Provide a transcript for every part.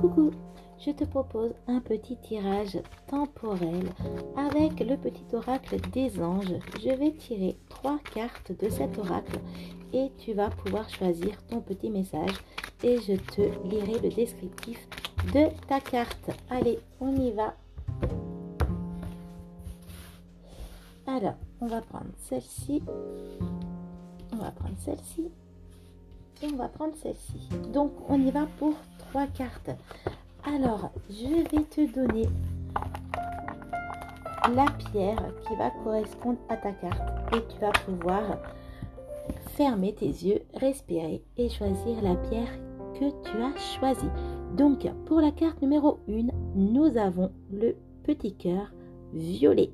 Coucou, je te propose un petit tirage temporel avec le petit oracle des anges. Je vais tirer trois cartes de cet oracle et tu vas pouvoir choisir ton petit message et je te lirai le descriptif de ta carte. Allez, on y va. Alors, on va prendre celle-ci. On va prendre celle-ci. On va prendre celle-ci. Donc, on y va pour trois cartes. Alors, je vais te donner la pierre qui va correspondre à ta carte. Et tu vas pouvoir fermer tes yeux, respirer et choisir la pierre que tu as choisie. Donc, pour la carte numéro 1, nous avons le petit cœur violet.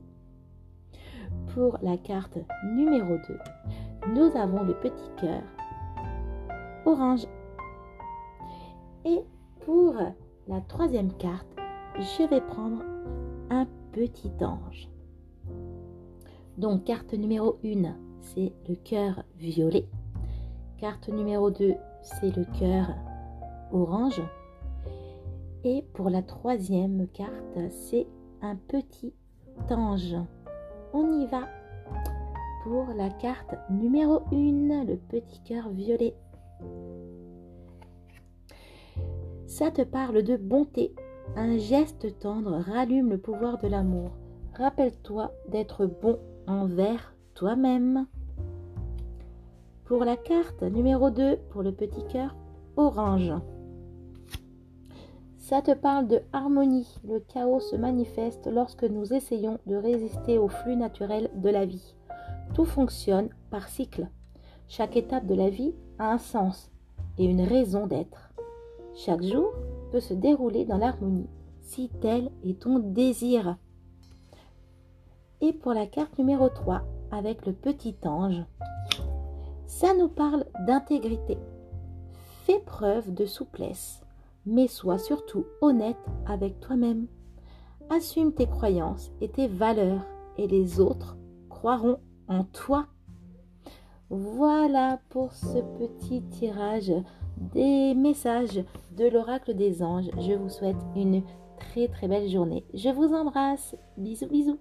Pour la carte numéro 2, nous avons le petit cœur orange. Et pour la troisième carte, je vais prendre un petit ange. Donc, carte numéro 1, c'est le cœur violet. Carte numéro 2, c'est le cœur orange. Et pour la troisième carte, c'est un petit ange. On y va pour la carte numéro 1, le petit cœur violet. Ça te parle de bonté. Un geste tendre rallume le pouvoir de l'amour. Rappelle-toi d'être bon envers toi-même. Pour la carte numéro 2, pour le petit cœur orange. Ça te parle de harmonie. Le chaos se manifeste lorsque nous essayons de résister au flux naturel de la vie. Tout fonctionne par cycle. Chaque étape de la vie a un sens et une raison d'être. Chaque jour peut se dérouler dans l'harmonie si tel est ton désir. Et pour la carte numéro 3 avec le petit ange, ça nous parle d'intégrité. Fais preuve de souplesse mais sois surtout honnête avec toi-même. Assume tes croyances et tes valeurs et les autres croiront en toi. Voilà pour ce petit tirage des messages de l'oracle des anges. Je vous souhaite une très très belle journée. Je vous embrasse. Bisous bisous.